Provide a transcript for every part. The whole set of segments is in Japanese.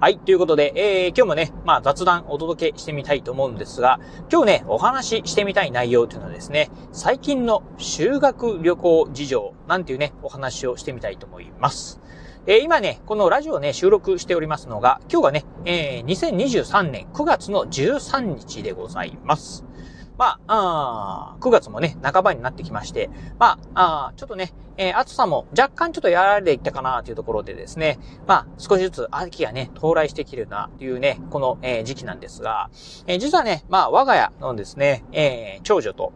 はい。ということで、えー、今日もね、まあ雑談お届けしてみたいと思うんですが、今日ね、お話ししてみたい内容というのはですね、最近の修学旅行事情なんていうね、お話をしてみたいと思います。えー、今ね、このラジオをね、収録しておりますのが、今日がね、えー、2023年9月の13日でございます。まあ、あ9月もね、半ばになってきまして、まあ、あちょっとね、えー、暑さも若干ちょっとやられていったかなというところでですね、まあ、少しずつ秋がね、到来してきるなというね、この、えー、時期なんですが、えー、実はね、まあ、我が家のですね、えー、長女と、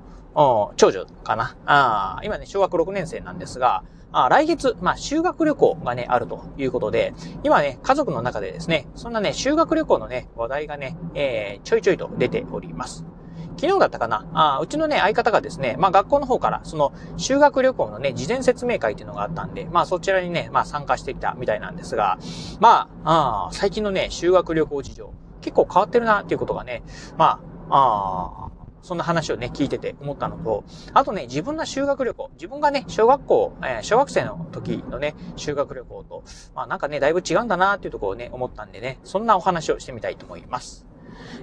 長女かな。あ今ね、小学6年生なんですが、あ来月、まあ、修学旅行がね、あるということで、今ね、家族の中でですね、そんなね、修学旅行のね、話題がね、えー、ちょいちょいと出ております。昨日だったかな？あうちのね、相方がですね、まあ学校の方から、その修学旅行のね、事前説明会っていうのがあったんで、まあそちらにね、まあ参加してきたみたいなんですが、まあ、あ最近のね、修学旅行事情、結構変わってるなっていうことがね、まあ、あそんな話をね、聞いてて思ったのと、あとね、自分の修学旅行、自分がね、小学校、えー、小学生の時のね、修学旅行と、まあなんかね、だいぶ違うんだなっていうところをね、思ったんでね、そんなお話をしてみたいと思います。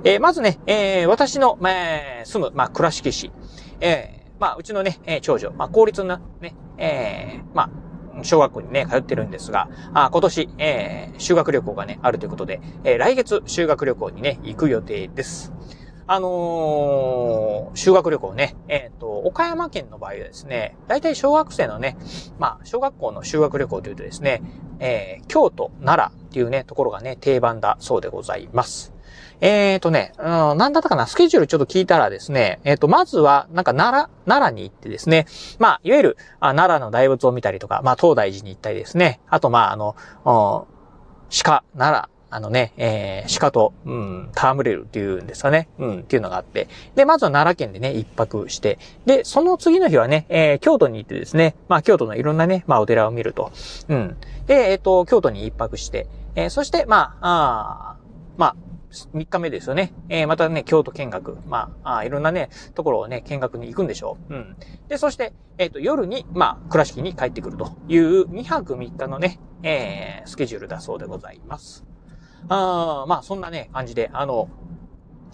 えー、まずね、えー、私の、えー、住む、まあ、倉敷市、えー、まあ、うちのね、えー、長女、まあ、公立のね、えー、まあ、小学校にね、通ってるんですが、あ今年、えー、修学旅行がね、あるということで、えー、来月修学旅行にね、行く予定です。あのー、修学旅行ね、えっ、ー、と、岡山県の場合はですね、大体小学生のね、まあ、小学校の修学旅行というとですね、えー、京都、奈良っていうね、ところがね、定番だそうでございます。えっ、ー、とね、うん、なんだったかな、スケジュールちょっと聞いたらですね、えっ、ー、と、まずは、なんか奈良、奈良に行ってですね、まあ、いわゆる、あ奈良の大仏を見たりとか、まあ、東大寺に行ったりですね、あと、まあ、あの、鹿、奈良、あのね、えー、鹿と、うん、戯れるっていうんですかね。うん、っていうのがあって。で、まずは奈良県でね、一泊して。で、その次の日はね、えー、京都に行ってですね、まあ、京都のいろんなね、まあ、お寺を見ると。うん。で、えっ、ー、と、京都に一泊して。えー、そして、まあ、あまあ、3日目ですよね。えー、またね、京都見学。まあ、あいろんなね、ところをね、見学に行くんでしょう。うん。で、そして、えっ、ー、と、夜に、まあ、倉敷に帰ってくるという2泊3日のね、えー、スケジュールだそうでございます。あまあ、そんなね、感じで、あの、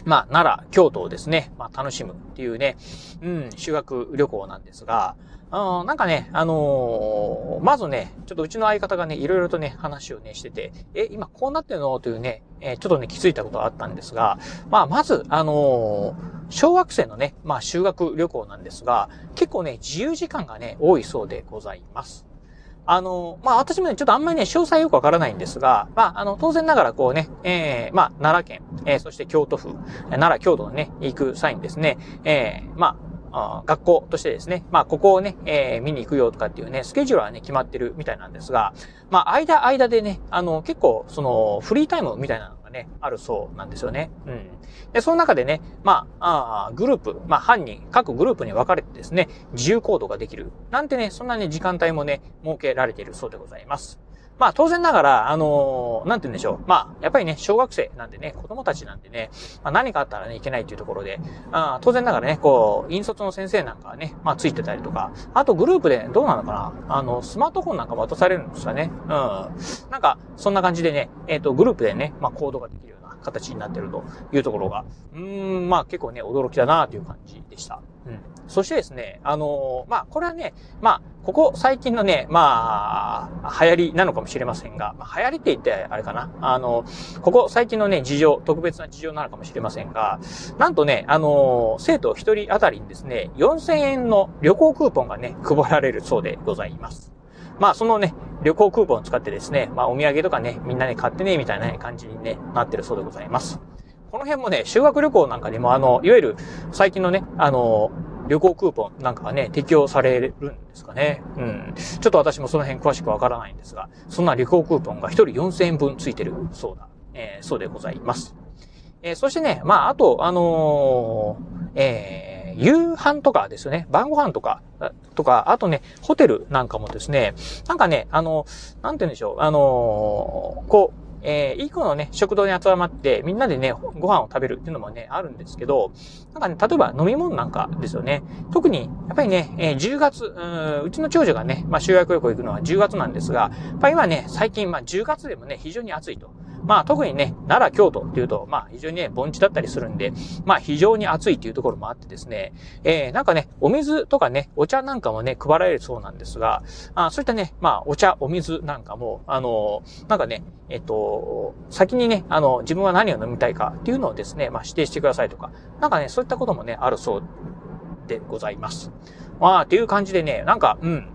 まあ、奈良、京都をですね、まあ、楽しむっていうね、うん、修学旅行なんですが、うん、なんかね、あのー、まずね、ちょっとうちの相方がね、いろいろとね、話をね、してて、え、今こうなってるの？というね、えー、ちょっとね、気づいたことがあったんですが、まあ、まず、あのー、小学生のね、まあ、修学旅行なんですが、結構ね、自由時間がね、多いそうでございます。あの、まあ、私もね、ちょっとあんまりね、詳細よくわからないんですが、まあ、あの、当然ながらこうね、えー、まあ、奈良県、えー、そして京都府、奈良、京都のね、行く際にですね、えー、まあ、学校としてですね、まあ、ここをね、えー、見に行くよとかっていうね、スケジュールはね、決まってるみたいなんですが、まあ、間、間でね、あの、結構、その、フリータイムみたいなね、あるそうなんですよね。うん。で、その中でね、まあ、あグループ、まあ、犯人、各グループに分かれてですね、自由行動ができる。なんてね、そんなね、時間帯もね、設けられているそうでございます。まあ当然ながら、あのー、なんて言うんでしょう。まあ、やっぱりね、小学生なんでね、子供たちなんでね、まあ何かあったらね、いけないというところで、あ当然ながらね、こう、引率の先生なんかはね、まあついてたりとか、あとグループでどうなのかなあの、スマートフォンなんか渡されるんですかね。うん。なんか、そんな感じでね、えっ、ー、と、グループでね、まあ行動ができる形になってるというところが、うーん、まあ結構ね、驚きだなという感じでした。うん。そしてですね、あのー、まあ、これはね、まあ、ここ最近のね、まあ、流行りなのかもしれませんが、まあ、流行りって言ってあれかな。あの、ここ最近のね、事情、特別な事情なのかもしれませんが、なんとね、あの、生徒一人当たりにですね、4000円の旅行クーポンがね、配られるそうでございます。まあ、そのね、旅行クーポンを使ってですね、まあ、お土産とかね、みんなね、買ってね、みたいな、感じにね、なってるそうでございます。この辺もね、修学旅行なんかにも、あの、いわゆる、最近のね、あの、旅行クーポンなんかがね、適用されるんですかね。うん。ちょっと私もその辺詳しくわからないんですが、そんな旅行クーポンが1人4000円分ついてるそうだ。えー、そうでございます。えー、そしてね、まあ、あと、あのー、ええ夕飯とかですよね、晩ご飯とか、とか、あとね、ホテルなんかもですね、なんかね、あの、なんて言うんでしょう、あの、こう、えー、いい子のね、食堂に集まって、みんなでね、ご飯を食べるっていうのもね、あるんですけど、なんかね、例えば飲み物なんかですよね。特に、やっぱりね、えー、10月う、うちの長女がね、まあ修学旅行行くのは10月なんですが、やっぱり今ね、最近、まあ10月でもね、非常に暑いと。まあ特にね、奈良、京都っていうと、まあ非常にね、盆地だったりするんで、まあ非常に暑いっていうところもあってですね、えー、なんかね、お水とかね、お茶なんかもね、配られるそうなんですが、あそういったね、まあお茶、お水なんかも、あのー、なんかね、えっと、先にね、あの、自分は何を飲みたいかっていうのをですね、まあ指定してくださいとか、なんかね、そういったこともね、あるそうでございます。まあ、っていう感じでね、なんか、うん、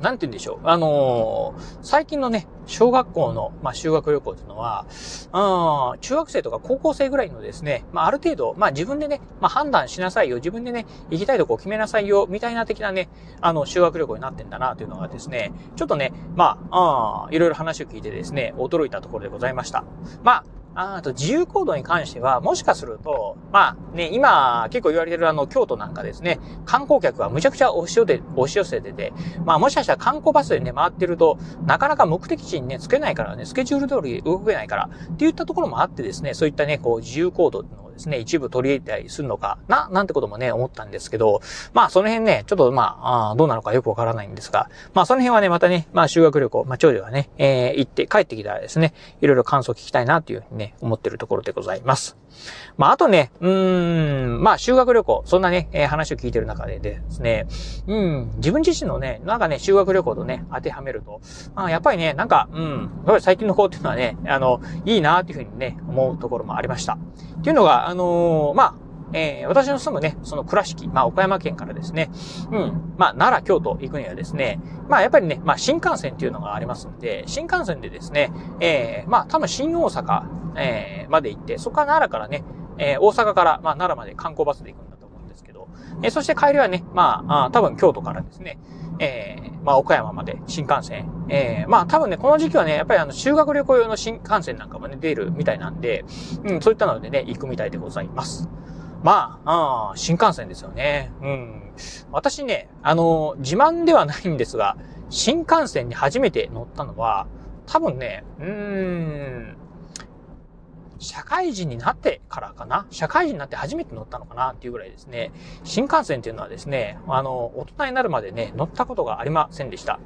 なんて言うんでしょう。あのー、最近のね、小学校の、まあ、修学旅行っていうのは、うん、中学生とか高校生ぐらいのですね、まあ、ある程度、まあ、自分でね、まあ、判断しなさいよ、自分でね、行きたいとこを決めなさいよ、みたいな的なね、あの、修学旅行になってんだな、というのがですね、ちょっとね、まあ、あいろいろ話を聞いてですね、驚いたところでございました。まあ、あと自由行動に関しては、もしかすると、まあね、今結構言われてるあの京都なんかですね、観光客はむちゃくちゃ押し寄せて、押し寄せてて、まあもしかしたら観光バスでね、回ってると、なかなか目的地にね、つけないからね、スケジュール通り動けないから、っていったところもあってですね、そういったね、こう自由行動のですね、一部取り入れたりするのかな、なんてこともね、思ったんですけど、まあその辺ね、ちょっとまあ、あどうなのかよくわからないんですが、まあその辺はね、またね、まあ修学旅行、まあ長女がね、えー、行って帰ってきたらですね、いろいろ感想聞きたいなというふうにね、思ってるところでございます。まああとね、うーん、まあ修学旅行、そんなね、えー、話を聞いてる中でですね、うん、自分自身のね、なんかね、修学旅行とね、当てはめると、あやっぱりね、なんか、うん、やっぱり最近の方っていうのはね、あの、いいなっていうふうにね、思うところもありました。っていうのが、あのー、まあ、えー、私の住むね、その倉敷、まあ、岡山県からですね、うん、まあ、奈良、京都行くにはですね、まあ、やっぱりね、まあ、新幹線っていうのがありますんで、新幹線でですね、えー、まあ、多分新大阪、えー、まで行って、そこから奈良からね、えー、大阪から、まあ、奈良まで観光バスで行くんだと思うんですけど、えー、そして帰りはね、まあ、あ多分京都からですね、えー、まあ、岡山まで新幹線。えー、まあ、多分ね、この時期はね、やっぱりあの、修学旅行用の新幹線なんかもね、出るみたいなんで、うん、そういったのでね、行くみたいでございます。まあ、あ新幹線ですよね。うん。私ね、あの、自慢ではないんですが、新幹線に初めて乗ったのは、多分ね、うーん、社会人になってからかな？社会人になって初めて乗ったのかなっていうぐらいですね。新幹線っていうのはですね、あの、大人になるまでね、乗ったことがありませんでした。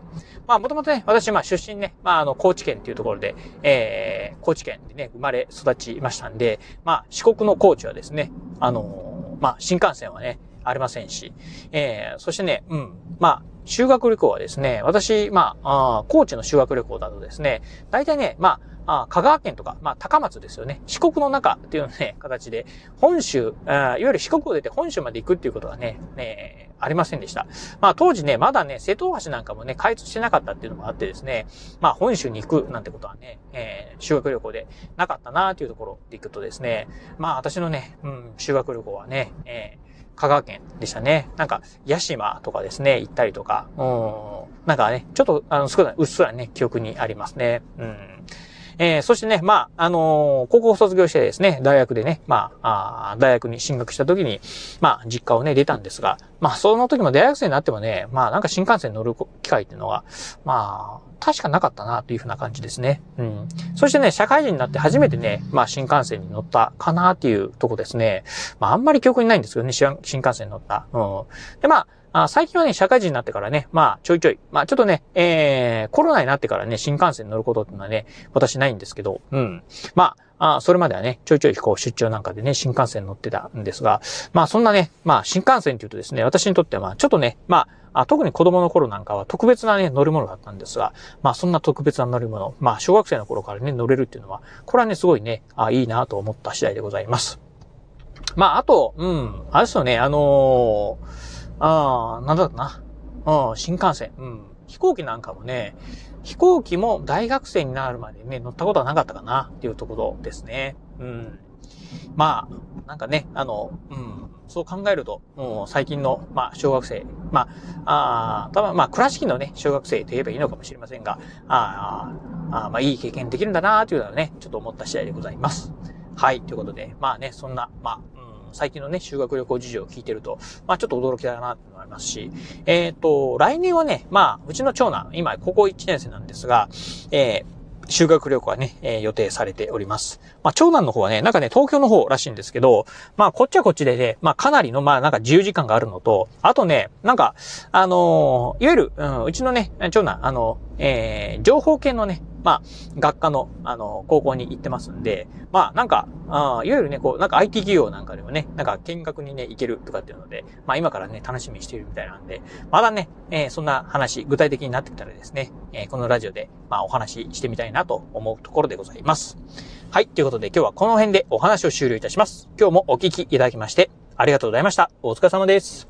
まあ、もともとね、私、まあ、出身ね、まあ、あの、高知県っていうところで、えー、高知県でね、生まれ育ちましたんで、まあ、四国の高知はですね、あの、まあ、新幹線はね、ありませんし、えー、そしてね、うん、まあ、修学旅行はですね、私、まあ、あ高知の修学旅行だとですね、大体ね、まあ、あ香川県とか、まあ、高松ですよね。四国の中っていうね、形で、本州、あいわゆる四国を出て本州まで行くっていうことはね、ね、ありませんでした。まあ、当時ね、まだね、瀬戸大橋なんかもね、開通してなかったっていうのもあってですね、まあ、本州に行くなんてことはね、えー、修学旅行でなかったなーっていうところで行くとですね、まあ、私のね、うん、修学旅行はね、えー香川県でしたね。なんか、屋島とかですね、行ったりとか、うん、なんかね、ちょっと、あの、少ない、うっすらね、記憶にありますね。うん。えー、そしてね、まあ、あのー、高校卒業してですね、大学でね、まあ、あ大学に進学した時に、まあ、実家をね、出たんですが、まあ、その時も大学生になってもね、まあ、なんか新幹線乗る機会っていうのは、まあ、確かなかったなというふうな感じですね。うん。そしてね、社会人になって初めてね、まあ新幹線に乗ったかなっていうとこですね。まああんまり記憶にないんですけどね、新幹線に乗った。うん。で、まあ、あ最近はね、社会人になってからね、まあ、ちょいちょい。まあ、ちょっとね、えー、コロナになってからね、新幹線に乗ることってのはね、私ないんですけど、うん。まあ、あそれまではね、ちょいちょいこう出張なんかでね、新幹線乗ってたんですが、まあそんなね、まあ新幹線っていうとですね、私にとってはまあちょっとね、まあ、あ特に子供の頃なんかは特別なね、乗り物だったんですが、まあそんな特別な乗り物、まあ小学生の頃からね、乗れるっていうのは、これはね、すごいね、あいいなと思った次第でございます。まああと、うん、あれですよね、あのーああ、なんだろうな。うん、新幹線。うん。飛行機なんかもね、飛行機も大学生になるまでね、乗ったことはなかったかなっていうところですね。うん。まあ、なんかね、あの、うん、そう考えると、もう最近の、まあ、小学生、まあ、あ多分まあ、倉敷のね、小学生と言えばいいのかもしれませんが、ああ、まあ、いい経験できるんだなというのはね、ちょっと思った次第でございます。はい、ということで、まあね、そんな、まあ、最近のね、修学旅行事情を聞いてると、まあちょっと驚きだなって思いますし、えっ、ー、と、来年はね、まあ、うちの長男、今、高校1年生なんですが、えー修学旅行はね、えー、予定されております。まあ、長男の方はね、なんかね、東京の方らしいんですけど、まあ、こっちはこっちでね、まあ、かなりの、まあ、なんか自由時間があるのと、あとね、なんか、あのー、いわゆる、うん、うちのね、長男、あの、えー、情報系のね、まあ、学科の、あの、高校に行ってますんで、まあ、なんか、あいわゆるね、こう、なんか IT 企業なんかでもね、なんか見学にね、行けるとかっていうので、まあ今からね、楽しみにしているみたいなんで、まだね、えー、そんな話、具体的になってきたらですね、えー、このラジオで、まあお話ししてみたいなと思うところでございます。はい、ということで今日はこの辺でお話を終了いたします。今日もお聞きいただきまして、ありがとうございました。お疲れ様です。